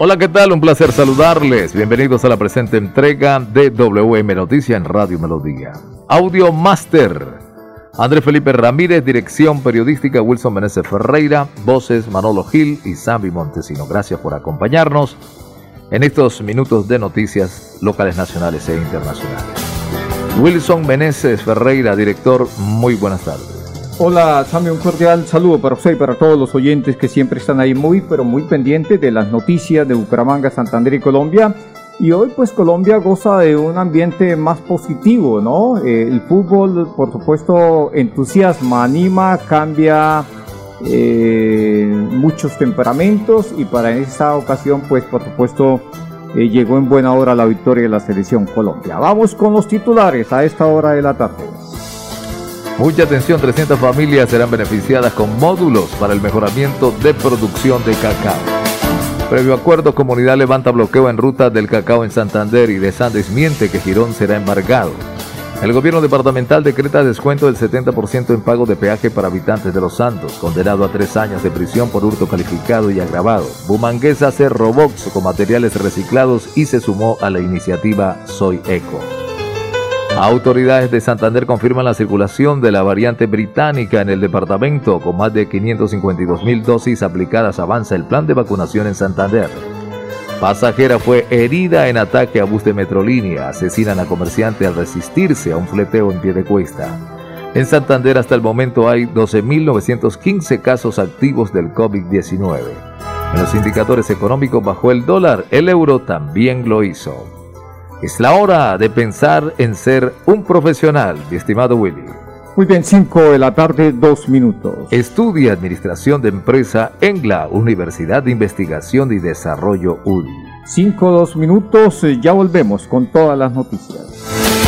Hola, ¿qué tal? Un placer saludarles. Bienvenidos a la presente entrega de WM Noticias en Radio Melodía. Audio Master. Andrés Felipe Ramírez, dirección periodística Wilson Meneses Ferreira, voces Manolo Gil y Sammy Montesino. Gracias por acompañarnos en estos minutos de noticias locales, nacionales e internacionales. Wilson Meneses Ferreira, director, muy buenas tardes. Hola, Sammy, un cordial saludo para usted y para todos los oyentes que siempre están ahí muy, pero muy pendientes de las noticias de Bucaramanga, Santander y Colombia. Y hoy pues Colombia goza de un ambiente más positivo, ¿no? Eh, el fútbol, por supuesto, entusiasma, anima, cambia eh, muchos temperamentos y para esta ocasión pues por supuesto eh, llegó en buena hora la victoria de la selección Colombia. Vamos con los titulares a esta hora de la tarde. Mucha atención, 300 familias serán beneficiadas con módulos para el mejoramiento de producción de cacao. Previo acuerdo, comunidad levanta bloqueo en ruta del cacao en Santander y de San desmiente que Girón será embargado. El gobierno departamental decreta descuento del 70% en pago de peaje para habitantes de Los Santos, condenado a tres años de prisión por hurto calificado y agravado. Bumanguesa hace Robox con materiales reciclados y se sumó a la iniciativa Soy Eco. Autoridades de Santander confirman la circulación de la variante británica en el departamento. Con más de 552 mil dosis aplicadas avanza el plan de vacunación en Santander. Pasajera fue herida en ataque a bus de Metrolínea. Asesinan a comerciante al resistirse a un fleteo en pie de cuesta. En Santander hasta el momento hay 12.915 casos activos del COVID-19. En los indicadores económicos bajó el dólar, el euro también lo hizo. Es la hora de pensar en ser un profesional, mi estimado Willy. Muy bien, 5 de la tarde, 2 minutos. Estudia Administración de Empresa en la Universidad de Investigación y Desarrollo UDI. 5, 2 minutos, eh, ya volvemos con todas las noticias.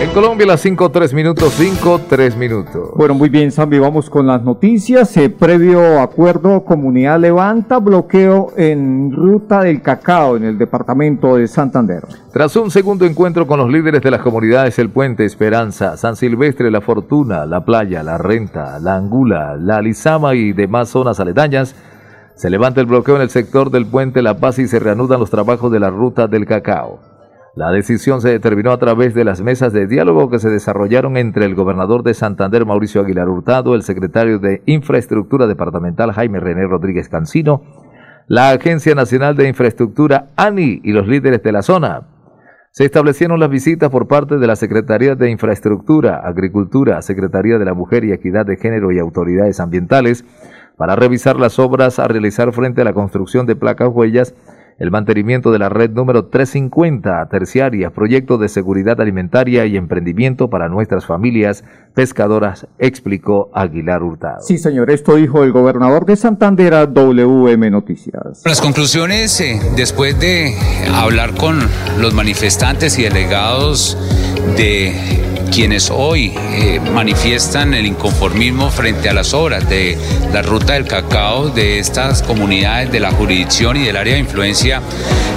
En Colombia las 5, 3 minutos, 5, 3 minutos. Bueno, muy bien, Sammy, vamos con las noticias. Eh, previo acuerdo, comunidad levanta bloqueo en ruta del cacao en el departamento de Santander. Tras un segundo encuentro con los líderes de las comunidades El Puente, Esperanza, San Silvestre, La Fortuna, La Playa, La Renta, La Angula, La Lizama y demás zonas aledañas, se levanta el bloqueo en el sector del Puente La Paz y se reanudan los trabajos de la ruta del cacao. La decisión se determinó a través de las mesas de diálogo que se desarrollaron entre el gobernador de Santander, Mauricio Aguilar Hurtado, el secretario de Infraestructura Departamental, Jaime René Rodríguez Cancino, la Agencia Nacional de Infraestructura, ANI, y los líderes de la zona. Se establecieron las visitas por parte de la Secretaría de Infraestructura, Agricultura, Secretaría de la Mujer y Equidad de Género y autoridades ambientales para revisar las obras a realizar frente a la construcción de placas huellas el mantenimiento de la red número 350 terciaria, proyecto de seguridad alimentaria y emprendimiento para nuestras familias pescadoras, explicó Aguilar Hurtado. Sí, señor, esto dijo el gobernador de Santander a WM Noticias. Las conclusiones, eh, después de hablar con los manifestantes y delegados de quienes hoy eh, manifiestan el inconformismo frente a las obras de la ruta del cacao de estas comunidades de la jurisdicción y del área de influencia,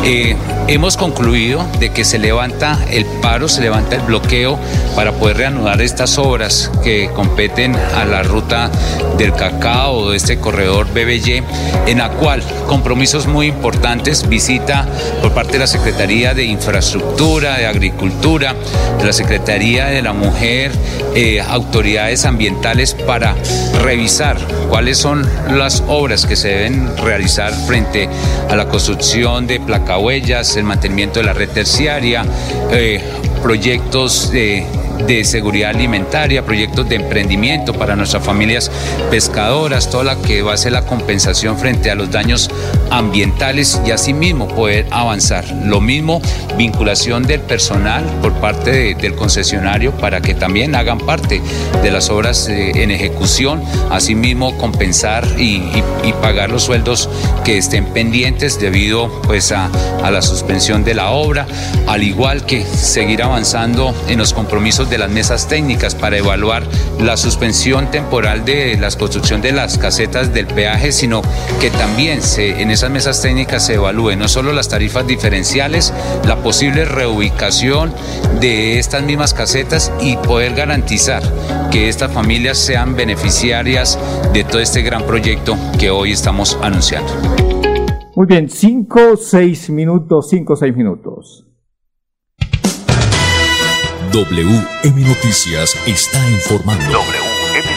eh, hemos concluido de que se levanta el paro, se levanta el bloqueo para poder reanudar estas obras que competen a la ruta del cacao de este corredor BBY, en la cual compromisos muy importantes, visita por parte de la Secretaría de Infraestructura, de Agricultura, de la Secretaría de la Mujer, eh, autoridades ambientales para revisar cuáles son las obras que se deben realizar frente a la construcción de placahuellas, el mantenimiento de la red terciaria, eh, proyectos de de seguridad alimentaria, proyectos de emprendimiento para nuestras familias pescadoras, toda la que va a ser la compensación frente a los daños ambientales y asimismo poder avanzar. Lo mismo, vinculación del personal por parte del concesionario para que también hagan parte de las obras eh, en ejecución, asimismo compensar y, pagar los sueldos que estén pendientes debido pues a, a la suspensión de la obra, al igual que seguir avanzando en los compromisos de las mesas técnicas para evaluar la suspensión temporal de la construcción de las casetas del peaje, sino que también se, en esas mesas técnicas se evalúe no solo las tarifas diferenciales, la posible reubicación de estas mismas casetas y poder garantizar que estas familias sean beneficiarias de todo este gran proyecto que hoy estamos anunciando. Muy bien, 5, 6 minutos, 5, 6 minutos. WM Noticias está informando. WM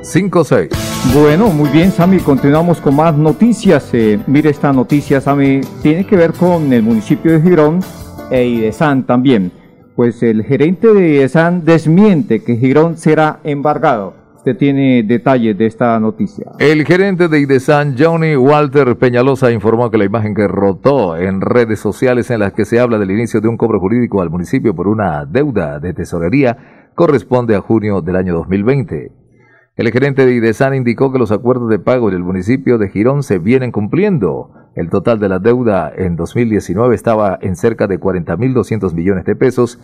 Noticias. 5-6. Bueno, muy bien, Sami. Continuamos con más noticias. Eh, mire esta noticia, Sami. Tiene que ver con el municipio de Girón e Idesan también. Pues el gerente de Idesan desmiente que Girón será embargado tiene detalles de esta noticia. El gerente de IDESAN, Johnny Walter Peñalosa, informó que la imagen que rotó en redes sociales en las que se habla del inicio de un cobro jurídico al municipio por una deuda de tesorería corresponde a junio del año 2020. El gerente de IDESAN indicó que los acuerdos de pago en el municipio de Girón se vienen cumpliendo. El total de la deuda en 2019 estaba en cerca de 40.200 millones de pesos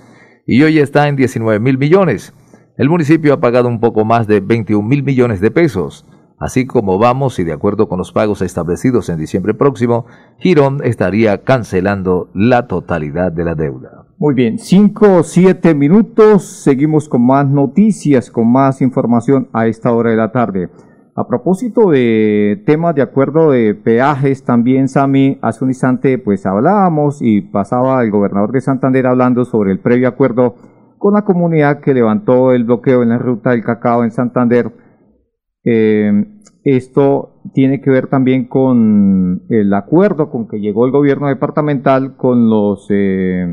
y hoy está en 19.000 millones. El municipio ha pagado un poco más de 21 mil millones de pesos. Así como vamos y de acuerdo con los pagos establecidos en diciembre próximo, Girón estaría cancelando la totalidad de la deuda. Muy bien, 5 o 7 minutos, seguimos con más noticias, con más información a esta hora de la tarde. A propósito de temas de acuerdo de peajes, también Sami, hace un instante pues hablábamos y pasaba el gobernador de Santander hablando sobre el previo acuerdo con la comunidad que levantó el bloqueo en la ruta del cacao en Santander. Eh, esto tiene que ver también con el acuerdo con que llegó el gobierno departamental con los eh,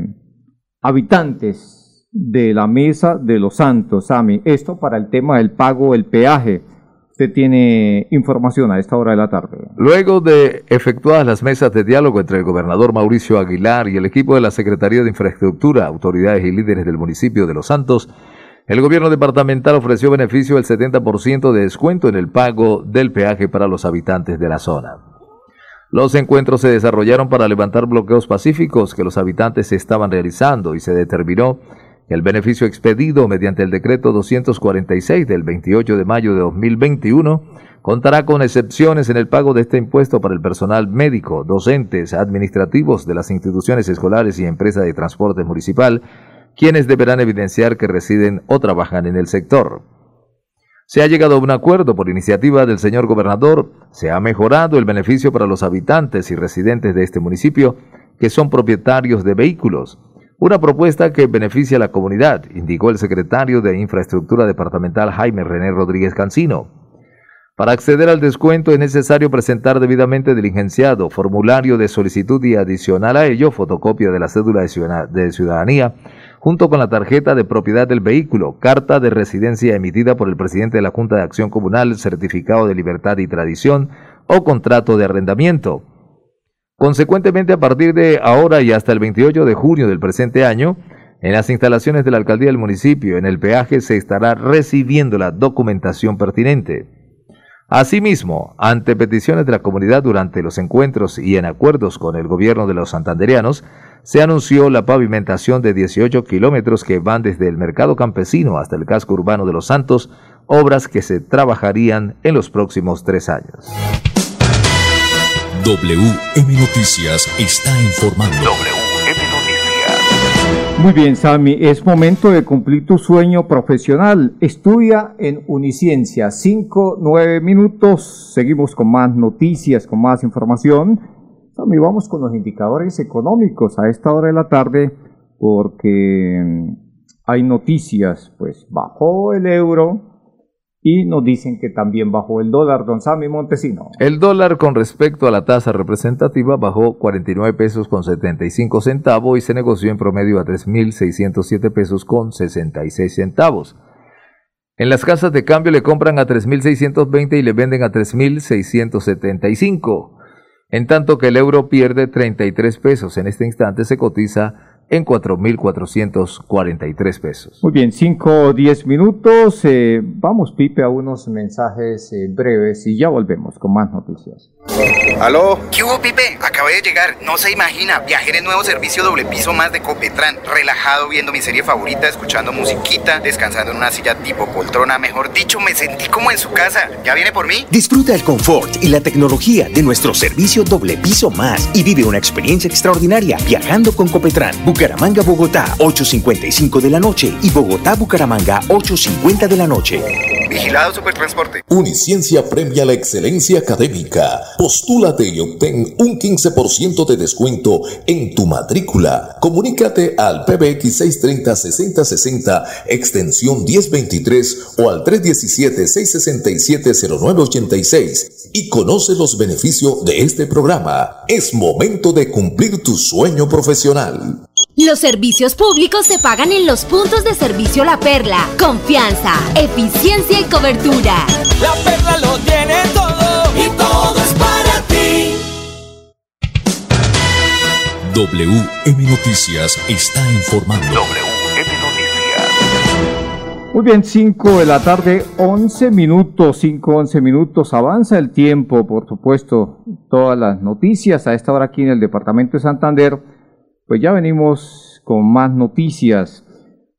habitantes de la Mesa de los Santos, Sami. Esto para el tema del pago del peaje tiene información a esta hora de la tarde. Luego de efectuadas las mesas de diálogo entre el gobernador Mauricio Aguilar y el equipo de la Secretaría de Infraestructura, autoridades y líderes del municipio de Los Santos, el gobierno departamental ofreció beneficio del 70% de descuento en el pago del peaje para los habitantes de la zona. Los encuentros se desarrollaron para levantar bloqueos pacíficos que los habitantes estaban realizando y se determinó el beneficio expedido mediante el decreto 246 del 28 de mayo de 2021 contará con excepciones en el pago de este impuesto para el personal médico, docentes, administrativos de las instituciones escolares y empresas de transporte municipal, quienes deberán evidenciar que residen o trabajan en el sector. Se ha llegado a un acuerdo por iniciativa del señor gobernador, se ha mejorado el beneficio para los habitantes y residentes de este municipio que son propietarios de vehículos, una propuesta que beneficia a la comunidad, indicó el secretario de Infraestructura Departamental Jaime René Rodríguez Cancino. Para acceder al descuento es necesario presentar debidamente diligenciado formulario de solicitud y adicional a ello fotocopia de la cédula de ciudadanía junto con la tarjeta de propiedad del vehículo, carta de residencia emitida por el presidente de la Junta de Acción Comunal, certificado de libertad y tradición o contrato de arrendamiento. Consecuentemente, a partir de ahora y hasta el 28 de junio del presente año, en las instalaciones de la alcaldía del municipio, en el peaje, se estará recibiendo la documentación pertinente. Asimismo, ante peticiones de la comunidad durante los encuentros y en acuerdos con el gobierno de los santanderianos, se anunció la pavimentación de 18 kilómetros que van desde el mercado campesino hasta el casco urbano de Los Santos, obras que se trabajarían en los próximos tres años. WM Noticias está informando. WM Noticias. Muy bien, Sami, es momento de cumplir tu sueño profesional. Estudia en Uniciencia. 5, 9 minutos. Seguimos con más noticias, con más información. Sami, vamos con los indicadores económicos a esta hora de la tarde porque hay noticias, pues bajó el euro, y nos dicen que también bajó el dólar, don Sammy Montesino. El dólar con respecto a la tasa representativa bajó 49 pesos con 75 centavos y se negoció en promedio a 3.607 pesos con 66 centavos. En las casas de cambio le compran a 3.620 y le venden a 3.675. En tanto que el euro pierde 33 pesos. En este instante se cotiza en 4.443 pesos. Muy bien, 5 o 10 minutos. Eh, vamos, Pipe, a unos mensajes eh, breves y ya volvemos con más noticias. ¿Aló? ¿Qué hubo, Pipe? Acabé de llegar. No se imagina. Viajé en el nuevo servicio doble piso más de Copetran. Relajado viendo mi serie favorita, escuchando musiquita, descansando en una silla tipo poltrona. Mejor dicho, me sentí como en su casa. ¿Ya viene por mí? Disfruta el confort y la tecnología de nuestro servicio doble piso más y vive una experiencia extraordinaria viajando con Copetran. Bucaramanga, Bogotá, 8.55 de la noche y Bogotá, Bucaramanga, 8.50 de la noche. Vigilado Supertransporte. Uniciencia premia la excelencia académica. Postúlate y obtén un 15% de descuento en tu matrícula. Comunícate al PBX 630-6060, extensión 1023 o al 317-667-0986 y conoce los beneficios de este programa. Es momento de cumplir tu sueño profesional. Los servicios públicos se pagan en los puntos de servicio La Perla. Confianza, eficiencia y cobertura. La Perla lo tiene todo y todo es para ti. WM Noticias está informando. WM Noticias. Muy bien, 5 de la tarde, 11 minutos, 5, 11 minutos. Avanza el tiempo, por supuesto. Todas las noticias a esta hora aquí en el departamento de Santander pues ya venimos con más noticias.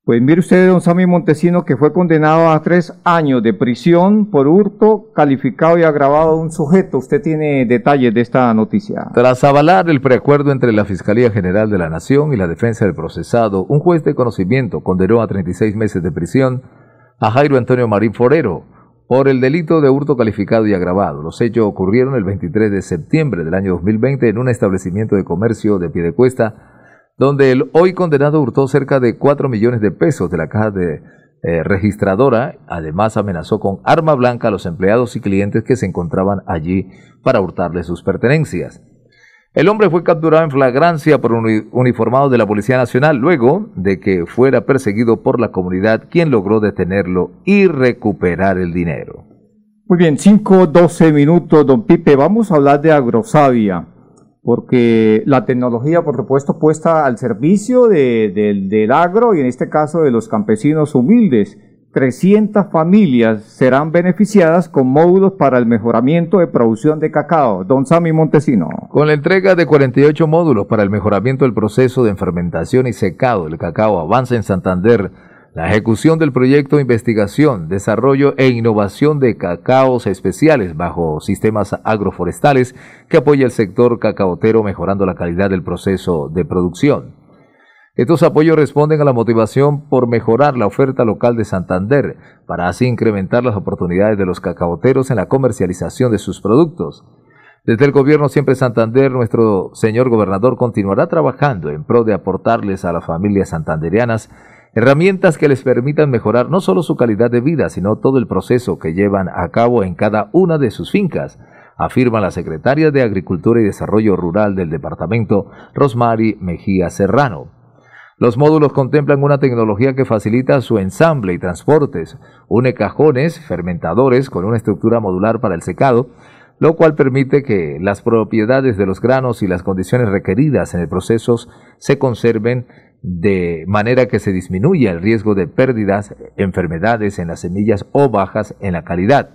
Pues mire usted, don Sammy Montesino, que fue condenado a tres años de prisión por hurto calificado y agravado de un sujeto. Usted tiene detalles de esta noticia. Tras avalar el preacuerdo entre la Fiscalía General de la Nación y la defensa del procesado, un juez de conocimiento condenó a 36 meses de prisión a Jairo Antonio Marín Forero por el delito de hurto calificado y agravado. Los hechos ocurrieron el 23 de septiembre del año 2020 en un establecimiento de comercio de Piedecuesta, donde el hoy condenado hurtó cerca de 4 millones de pesos de la caja de eh, registradora. Además amenazó con arma blanca a los empleados y clientes que se encontraban allí para hurtarle sus pertenencias. El hombre fue capturado en flagrancia por un uniformado de la Policía Nacional luego de que fuera perseguido por la comunidad, quien logró detenerlo y recuperar el dinero. Muy bien, 5, 12 minutos, don Pipe. Vamos a hablar de Agrosavia porque la tecnología, por supuesto, puesta al servicio del agro y en este caso de los campesinos humildes. 300 familias serán beneficiadas con módulos para el mejoramiento de producción de cacao. Don Sami Montesino. Con la entrega de 48 módulos para el mejoramiento del proceso de fermentación y secado del cacao avanza en Santander la ejecución del proyecto investigación, desarrollo e innovación de cacaos especiales bajo sistemas agroforestales que apoya el sector cacaotero mejorando la calidad del proceso de producción. Estos apoyos responden a la motivación por mejorar la oferta local de Santander, para así incrementar las oportunidades de los cacaoteros en la comercialización de sus productos. Desde el gobierno Siempre Santander, nuestro señor gobernador continuará trabajando en pro de aportarles a las familias santanderianas Herramientas que les permitan mejorar no solo su calidad de vida, sino todo el proceso que llevan a cabo en cada una de sus fincas, afirma la secretaria de Agricultura y Desarrollo Rural del departamento, Rosmary Mejía Serrano. Los módulos contemplan una tecnología que facilita su ensamble y transportes, une cajones, fermentadores con una estructura modular para el secado, lo cual permite que las propiedades de los granos y las condiciones requeridas en el proceso se conserven de manera que se disminuya el riesgo de pérdidas, enfermedades en las semillas o bajas en la calidad.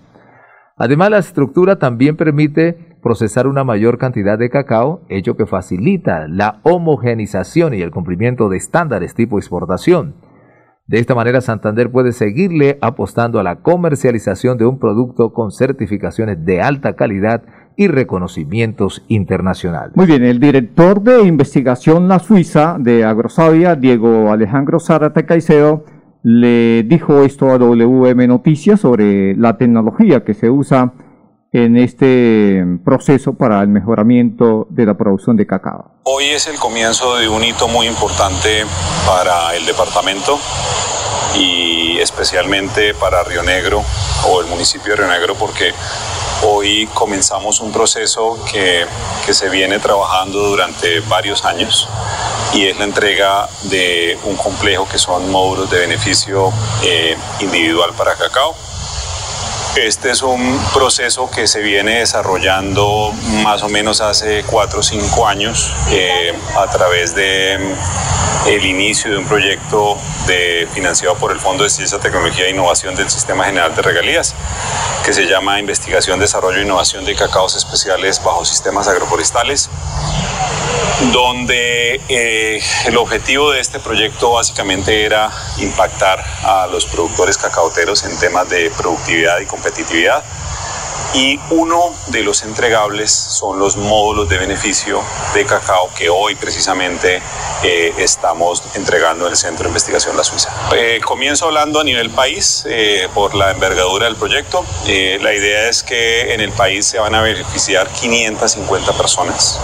Además, la estructura también permite procesar una mayor cantidad de cacao, hecho que facilita la homogenización y el cumplimiento de estándares tipo exportación. De esta manera, Santander puede seguirle apostando a la comercialización de un producto con certificaciones de alta calidad y reconocimientos internacionales. Muy bien, el director de investigación La Suiza de Agrosavia, Diego Alejandro Zárate Caicedo, le dijo esto a WM Noticias sobre la tecnología que se usa en este proceso para el mejoramiento de la producción de cacao. Hoy es el comienzo de un hito muy importante para el departamento y especialmente para Río Negro o el municipio de Río Negro porque Hoy comenzamos un proceso que, se viene trabajando durante varios años y es la entrega de un complejo que son módulos de beneficio eh, individual para cacao. Este es un proceso que se viene desarrollando más o menos hace cuatro o cinco años eh, a través de el inicio de un proyecto de, financiado por el Fondo de Ciencia, Tecnología e Innovación del Sistema General de Regalías, que se llama Investigación, Desarrollo e Innovación de Cacaos Especiales bajo Sistemas Agroforestales, donde eh, el objetivo de este proyecto básicamente era impactar a los productores cacaoteros en temas de productividad y competitividad y uno de los entregables son los módulos de beneficio de cacao que hoy precisamente eh, estamos entregando en el Centro de Investigación La Suiza. Eh, comienzo hablando a nivel país eh, por la envergadura del proyecto. la idea es que en el país se van a beneficiar 550 personas.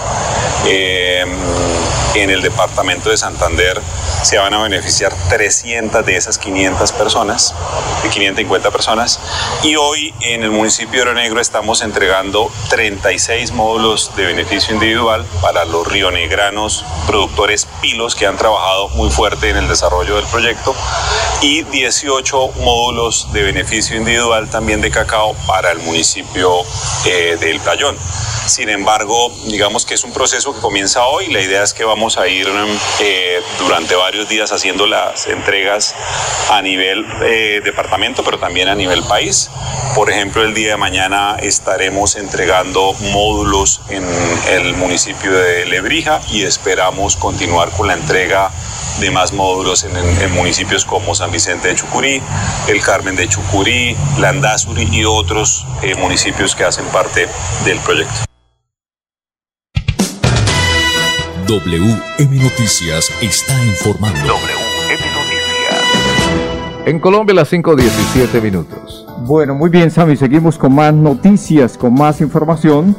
en el departamento de Santander se van a beneficiar 300 de esas 500 personas, de 550 personas. Y hoy en el municipio de Oro Negro estamos entregando 36 módulos de beneficio individual para los rionegranos productores pilos que han trabajado muy fuerte en el desarrollo del proyecto y 18 módulos de beneficio individual también de cacao para el municipio eh, del Playón. Sin embargo, digamos que es un proceso que comienza hoy. La idea es que vamos a ir eh, durante varios días haciendo las entregas a nivel eh, departamento, pero también a nivel país. Por ejemplo, el día de mañana estaremos entregando módulos en el municipio de Lebrija y esperamos continuar con la entrega de más módulos en, municipios como San Vicente de Chucurí, el Carmen de Chucurí, Landazuri y otros eh, municipios que hacen parte del proyecto. WM Noticias está informando. WM Noticias. En Colombia las 5.17 minutos. Bueno, muy bien, Sami. Seguimos con más noticias, con más información.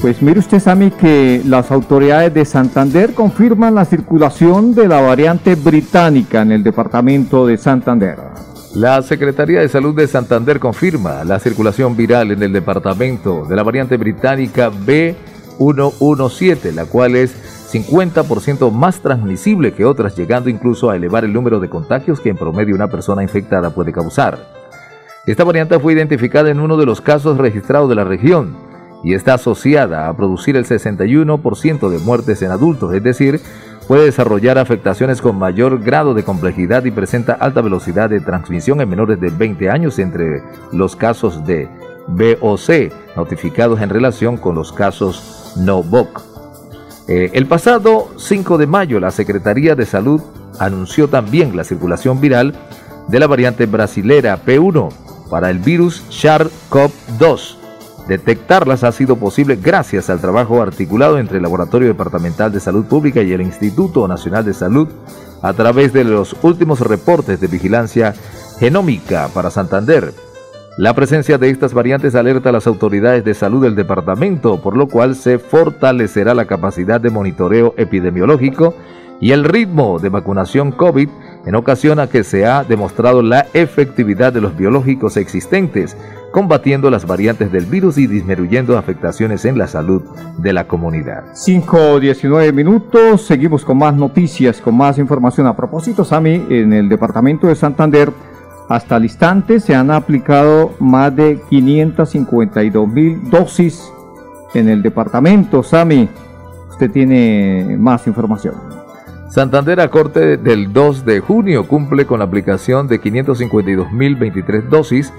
Pues mire usted, Sami, que las autoridades de Santander confirman la circulación de la variante británica en el departamento de Santander. La Secretaría de Salud de Santander confirma la circulación viral en el departamento de la variante británica B117, la cual es 50% más transmisible que otras, llegando incluso a elevar el número de contagios que en promedio una persona infectada puede causar. Esta variante fue identificada en uno de los casos registrados de la región y está asociada a producir el 61% de muertes en adultos, es decir, puede desarrollar afectaciones con mayor grado de complejidad y presenta alta velocidad de transmisión en menores de 20 años entre los casos de BOC notificados en relación con los casos NOVOC. Eh, el pasado 5 de mayo, la Secretaría de Salud anunció también la circulación viral de la variante brasilera P1 para el virus SARS-CoV-2. Detectarlas ha sido posible gracias al trabajo articulado entre el Laboratorio Departamental de Salud Pública y el Instituto Nacional de Salud a través de los últimos reportes de vigilancia genómica para Santander la presencia de estas variantes alerta a las autoridades de salud del departamento, por lo cual se fortalecerá la capacidad de monitoreo epidemiológico y el ritmo de vacunación COVID en ocasión a que se ha demostrado la efectividad de los biológicos existentes, combatiendo las variantes del virus y disminuyendo afectaciones en la salud de la comunidad. 5.19 minutos, seguimos con más noticias, con más información. A propósito, Sami, en el departamento de Santander, hasta el instante se han aplicado más de 552 mil dosis en el departamento. Sami, usted tiene más información. Santander a corte del 2 de junio cumple con la aplicación de 552.023 dosis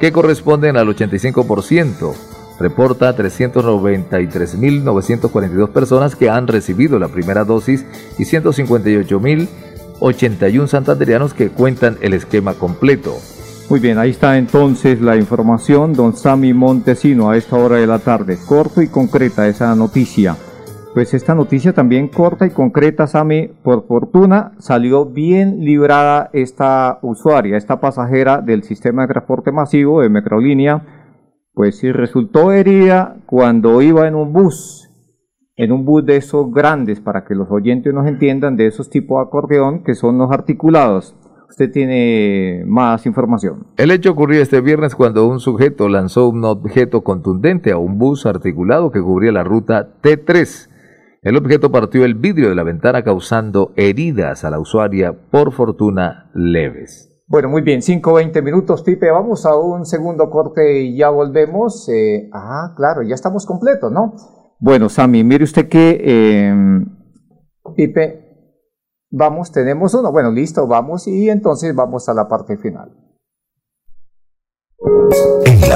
que corresponden al 85% reporta 393.942 personas que han recibido la primera dosis y 158.081 santanderianos que cuentan el esquema completo. Muy bien, ahí está entonces la información, don Sami Montesino, a esta hora de la tarde. Corto y concreta esa noticia. Pues esta noticia también corta y concreta, Sami, por fortuna salió bien librada esta usuaria, esta pasajera del sistema de transporte masivo de Microlínea, pues sí resultó herida cuando iba en un bus, en un bus de esos grandes, para que los oyentes nos entiendan, de esos tipos de acordeón que son los articulados. Usted tiene más información. El hecho ocurrió este viernes cuando un sujeto lanzó un objeto contundente a un bus articulado que cubría la ruta T3. El objeto partió el vidrio de la ventana causando heridas a la usuaria, por fortuna leves. Bueno, muy bien, 5-20 minutos, Pipe. Vamos a un segundo corte y ya volvemos. Eh, ah, claro, ya estamos completos, ¿no? Bueno, Sami, mire usted que, eh, Pipe, Vamos, tenemos uno. Bueno, listo, vamos y entonces vamos a la parte final.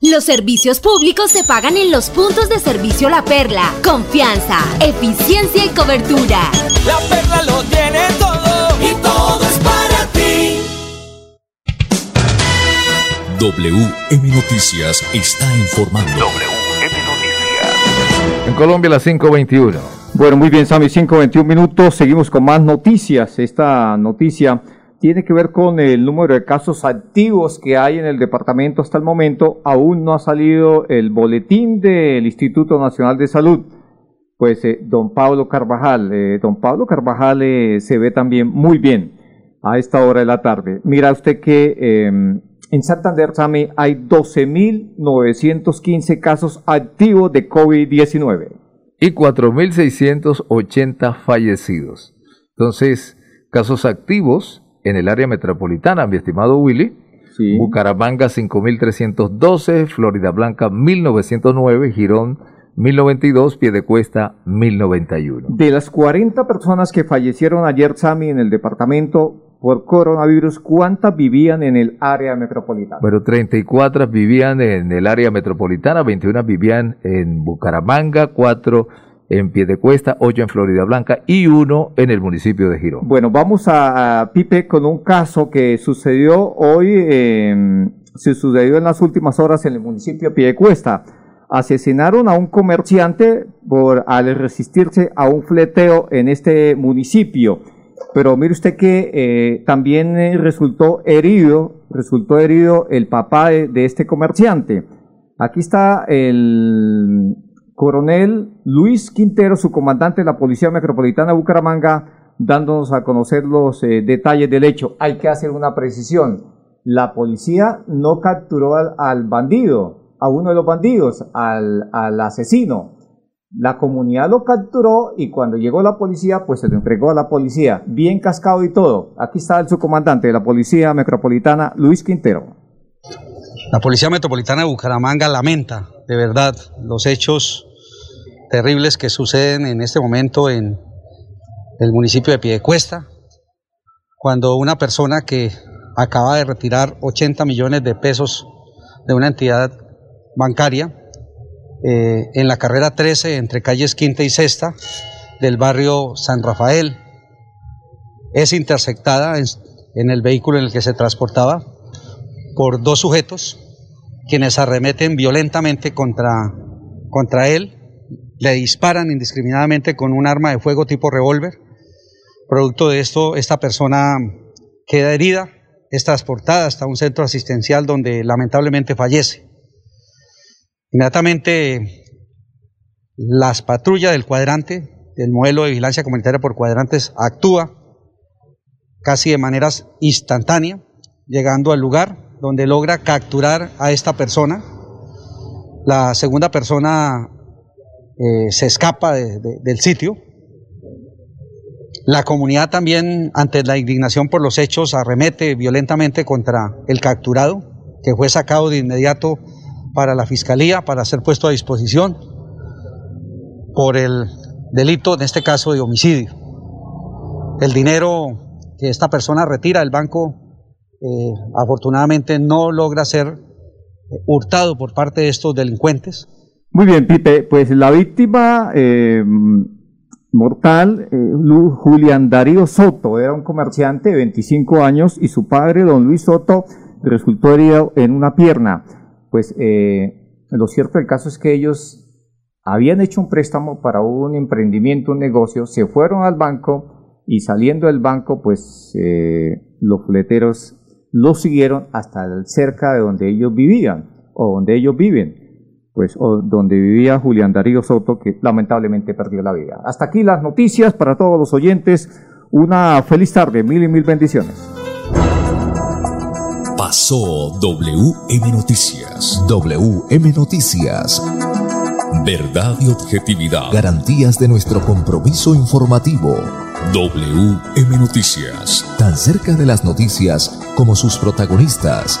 Los servicios públicos se pagan en los puntos de servicio La Perla. Confianza, eficiencia y cobertura. La Perla lo tiene todo y todo es para ti. WM Noticias está informando. WM Noticias. En Colombia, las 5.21. Bueno, muy bien, Sami, 5.21 minutos. Seguimos con más noticias. Esta noticia tiene que ver con el número de casos activos que hay en el departamento hasta el momento. Aún no ha salido el boletín del Instituto Nacional de Salud. Pues eh, don Pablo Carvajal, eh, don Pablo Carvajal eh, se ve también muy bien a esta hora de la tarde. Mira usted que em, en Santander, Sami, hay 12.915 casos activos de COVID-19. Y 4.680 fallecidos. Entonces, casos activos en el área metropolitana, mi estimado Willy. Sí. Bucaramanga 5.312, Florida Blanca 1.909, Girón 1092, Piedecuesta 1091. De las 40 personas que fallecieron ayer, Sami, en el departamento por coronavirus, ¿cuántas vivían en el área metropolitana? Pero 34 vivían en el área metropolitana, 21 vivían en Bucaramanga, 4 en Piedecuesta, 8 en Florida Blanca y 1 en el municipio de Girón. Bueno, vamos a, Pipe con un caso que sucedió hoy, eh, se sucedió en las últimas horas en el municipio de Piedecuesta. Asesinaron a un comerciante por al resistirse a un fleteo en este municipio. Pero mire usted que eh, también eh, resultó herido, resultó herido el papá de, de este comerciante. Aquí está el coronel Luis Quintero, su comandante de la Policía Metropolitana de Bucaramanga, dándonos a conocer los eh, detalles del hecho. Hay que hacer una precisión. La policía no capturó al, bandido, a uno de los bandidos, al, al asesino. La comunidad lo capturó y cuando llegó la policía, pues se lo entregó a la policía, bien cascado y todo. Aquí está el subcomandante de la Policía Metropolitana, Luis Quintero. La Policía Metropolitana de Bucaramanga lamenta de verdad los hechos terribles que suceden en este momento en el municipio de Piedecuesta, cuando una persona que acaba de retirar 80 millones de pesos de una entidad bancaria eh, en la carrera 13 entre calles Quinta y Sexta del barrio San Rafael, es interceptada en, en el vehículo en el que se transportaba por dos sujetos quienes arremeten violentamente contra, contra él le disparan indiscriminadamente con un arma de fuego tipo revólver, Producto de esto, esta persona queda herida, es transportada hasta un centro asistencial donde lamentablemente fallece. Inmediatamente las patrullas del cuadrante, del modelo de vigilancia comunitaria por cuadrantes, actúa casi de manera instantánea, llegando al lugar donde logra capturar a esta persona. La segunda persona eh, se escapa del sitio. La comunidad también, ante la indignación por los hechos, arremete violentamente contra el capturado, que fue sacado de inmediato para la fiscalía, para ser puesto a disposición por el delito, en este caso, de homicidio. El dinero que esta persona retira del banco, eh, afortunadamente no logra ser eh, hurtado por parte de estos delincuentes. Muy bien, Pipe, pues la víctima eh, mortal, Julián Darío Soto, era un comerciante de 25 años y su padre, don Luis Soto, resultó herido en una pierna. Pues lo cierto del caso es que ellos habían hecho un préstamo para un emprendimiento, un negocio, se fueron al banco y saliendo del banco, pues eh, los fleteros los siguieron hasta cerca de donde ellos vivían o donde ellos viven, pues donde vivía Julián Darío Soto, que lamentablemente perdió la vida. Hasta aquí las noticias para todos los oyentes. Una feliz tarde, mil y mil bendiciones. Pasó WM Noticias. WM Noticias Verdad y objetividad. Garantías de nuestro compromiso informativo. WM Noticias. Tan cerca de las noticias como sus protagonistas.